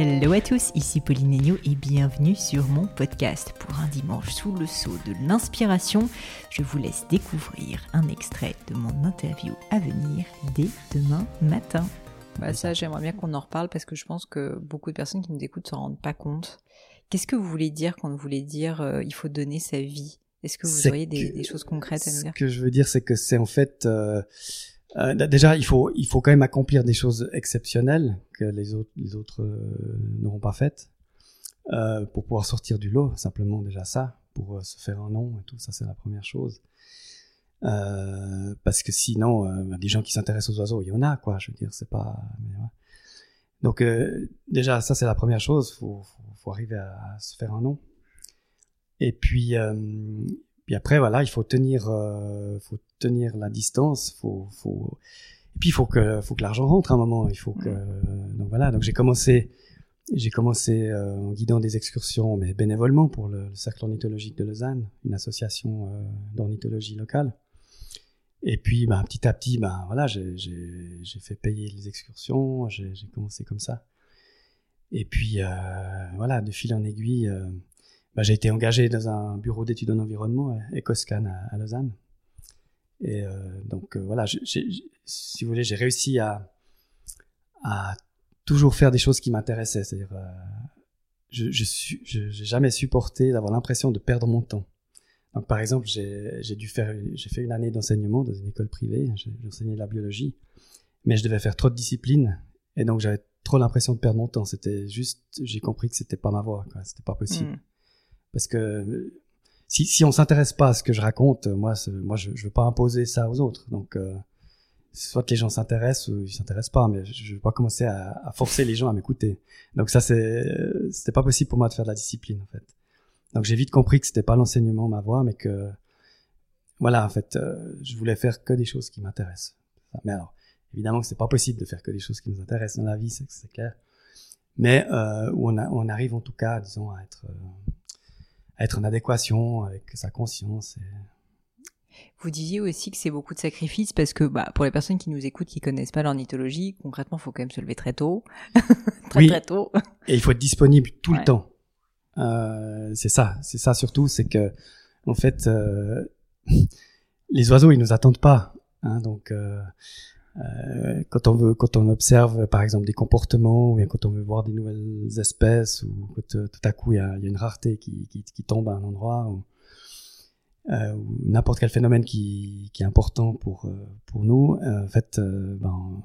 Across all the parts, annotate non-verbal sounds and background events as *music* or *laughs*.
Hello à tous, ici Pauline Agneau et bienvenue sur mon podcast. Pour un dimanche sous le sceau de l'inspiration, je vous laisse découvrir un extrait de mon interview à venir dès demain matin. Bah ça, j'aimerais bien qu'on en reparle parce que je pense que beaucoup de personnes qui nous écoutent ne s'en rendent pas compte. Qu'est-ce que vous voulez dire quand vous voulez dire euh, il faut donner sa vie? Est-ce que vous auriez des, choses concrètes à nous dire? Ce que je veux dire, c'est que c'est en fait... Euh, euh, déjà, il faut, il faut quand même accomplir des choses exceptionnelles que les autres, les autres euh, n'auront pas faites euh, pour pouvoir sortir du lot. Simplement déjà ça, pour se faire un nom et tout, ça c'est la première chose. Parce que sinon, bah, des gens qui s'intéressent aux oiseaux, il y en a quoi. Je veux dire, c'est pas. Donc déjà, ça c'est la première chose. Faut, faut, arriver à, à, se faire un nom. Et puis, puis après, voilà, il faut tenir, faut tenir la distance, faut, faut. Et puis il faut que, faut que l'argent rentre à un moment. Il faut que. Donc voilà. Donc j'ai commencé, j'ai commencé euh, en guidant des excursions, mais bénévolement pour le, le cercle ornithologique de Lausanne, une association euh, d'ornithologie locale. Et puis, ben, petit à petit, ben voilà, j'ai fait payer les excursions. J'ai commencé comme ça. Et puis, euh, voilà, de fil en aiguille. Bah, j'ai été engagé dans un bureau d'études en environnement, Ecoscan à, à Lausanne. Et euh, donc euh, voilà, j ai, j ai, si vous voulez, j'ai réussi à, à toujours faire des choses qui m'intéressaient. C'est-à-dire, euh, je je suis, j'ai jamais supporté d'avoir l'impression de perdre mon temps. Donc par exemple, j'ai dû faire, j'ai fait une année d'enseignement dans une école privée. J'enseignais la biologie, mais je devais faire trop de disciplines, et donc j'avais trop l'impression de perdre mon temps. C'était juste, j'ai compris que c'était pas ma voie, c'était pas possible. Mmh. Parce que si, si on s'intéresse pas à ce que je raconte, moi, moi je, je veux pas imposer ça aux autres. Donc, euh, soit les gens s'intéressent ou ils s'intéressent pas, mais je, je veux pas commencer à, à forcer les gens à m'écouter. Donc ça, c'est, c'était pas possible pour moi de faire de la discipline, en fait. Donc j'ai vite compris que c'était pas l'enseignement ma voie, mais que, voilà, en fait, euh, je voulais faire que des choses qui m'intéressent. Mais alors, évidemment que c'est pas possible de faire que des choses qui nous intéressent dans la vie, c'est clair. Mais euh, où on, a, on arrive en tout cas, disons, à être euh, être en adéquation avec sa conscience. Et... Vous disiez aussi que c'est beaucoup de sacrifices parce que bah, pour les personnes qui nous écoutent, qui connaissent pas l'ornithologie, concrètement, il faut quand même se lever très tôt, *laughs* très oui. très tôt. Et il faut être disponible tout ouais. le temps. Euh, c'est ça, c'est ça surtout, c'est que en fait, euh, *laughs* les oiseaux ils nous attendent pas, hein, donc. Euh, euh, quand on veut, quand on observe par exemple des comportements, ou bien quand on veut voir des nouvelles espèces, ou quand euh, tout à coup il y a, une rareté qui, tombe à un endroit, ou, euh, ou n'importe quel phénomène qui, qui, est important pour pour nous, en fait, ben,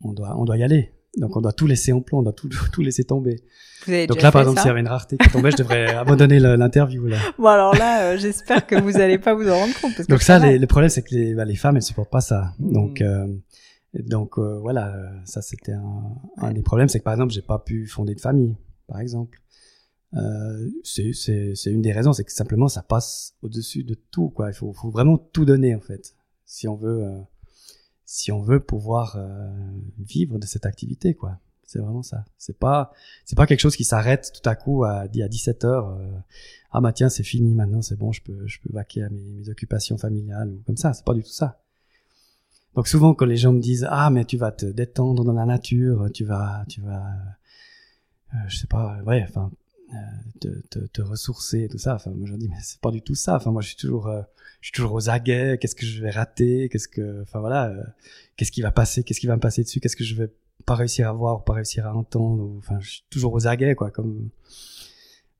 on doit on doit y aller. Donc on doit tout laisser en plan, on doit tout, *laughs* tout laisser tomber. Donc là, par exemple, s'il y avait une rareté qui tombait, je devrais *laughs* abandonner l'interview là. Bon alors là, euh, j'espère que vous n'allez pas vous en rendre compte. Parce que Donc ça, les, le problème, c'est que les, bah, les femmes, elles supportent pas ça. Mmh. Donc euh, donc euh, voilà, ça c'était un, un, des problèmes, c'est que par exemple, j'ai pas pu fonder de famille, par exemple. Euh, c'est une des raisons, c'est que simplement ça passe au-dessus de tout, quoi. Il faut, faut, vraiment tout donner en fait, si on veut, euh, si on veut pouvoir euh, vivre de cette activité, quoi. C'est vraiment ça. C'est pas, c'est pas quelque chose qui s'arrête tout à coup à, à 17 heures. ah bah tiens, c'est fini maintenant, c'est bon, je peux, je peux vaquer à mes, occupations familiales ou comme ça. C'est pas du tout ça. Donc souvent quand les gens me disent ah mais tu vas te détendre dans la nature, tu vas tu vas euh, je sais pas ouais enfin euh, te, te, te, ressourcer et tout ça. Enfin moi je dis mais c'est pas du tout ça. Enfin moi je suis toujours euh, je suis toujours aux aguets. Qu'est-ce que je vais rater? Qu'est-ce que enfin voilà euh, qu'est-ce qui va passer? Qu'est-ce qui va me passer dessus? Qu'est-ce que je vais pas réussir à voir ou pas réussir à entendre? Enfin je suis toujours aux aguets quoi comme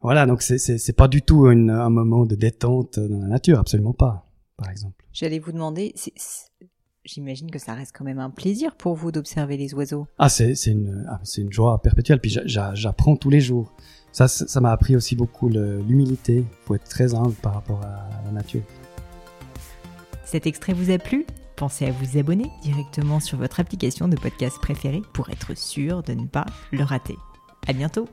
voilà donc c'est c'est pas du tout une, un moment de détente dans la nature absolument pas par exemple. J'allais vous demander j'imagine que ça reste quand même un plaisir pour vous d'observer les oiseaux. Ah, c'est une, ah, une joie perpétuelle. Puis j'apprends tous les jours. Ça, ça m'a appris aussi beaucoup l'humilité. Il faut être très humble par rapport à la nature. Cet extrait vous a plu Pensez à vous abonner directement sur votre application de podcast préférée pour être sûr de ne pas le rater. À bientôt